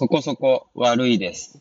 そこそこ悪いです。